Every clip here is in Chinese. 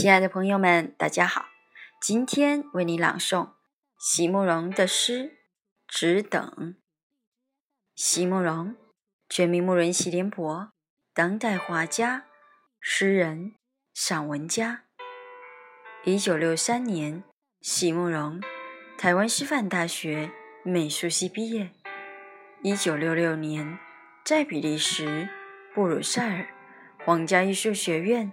亲爱的朋友们，大家好！今天为你朗诵席慕容的诗《只等》。席慕容，全名慕容席联博，当代画家、诗人、散文家。一九六三年，席慕容台湾师范大学美术系毕业。一九六六年，在比利时布鲁塞尔皇家艺术学院。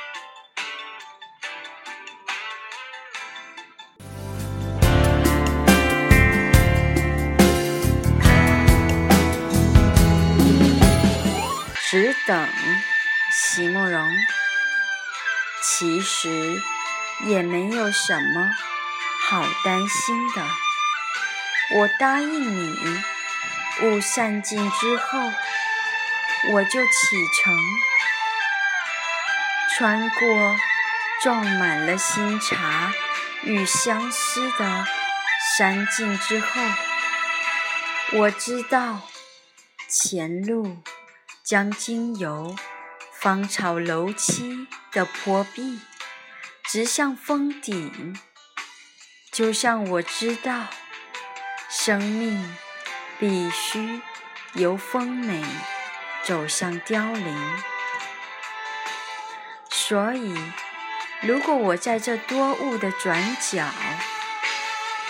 只等席慕容，其实也没有什么好担心的。我答应你，雾散尽之后，我就启程，穿过种满了新茶与相思的山径之后，我知道前路。将经由芳草楼栖的坡壁，直向峰顶。就像我知道，生命必须由丰美走向凋零。所以，如果我在这多雾的转角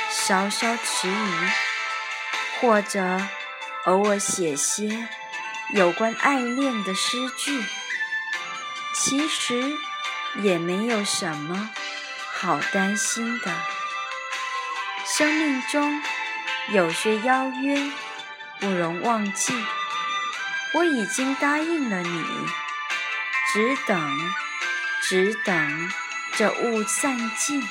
稍稍迟疑，或者偶尔写些。有关爱恋的诗句，其实也没有什么好担心的。生命中有些邀约不容忘记，我已经答应了你，只等，只等这雾散尽。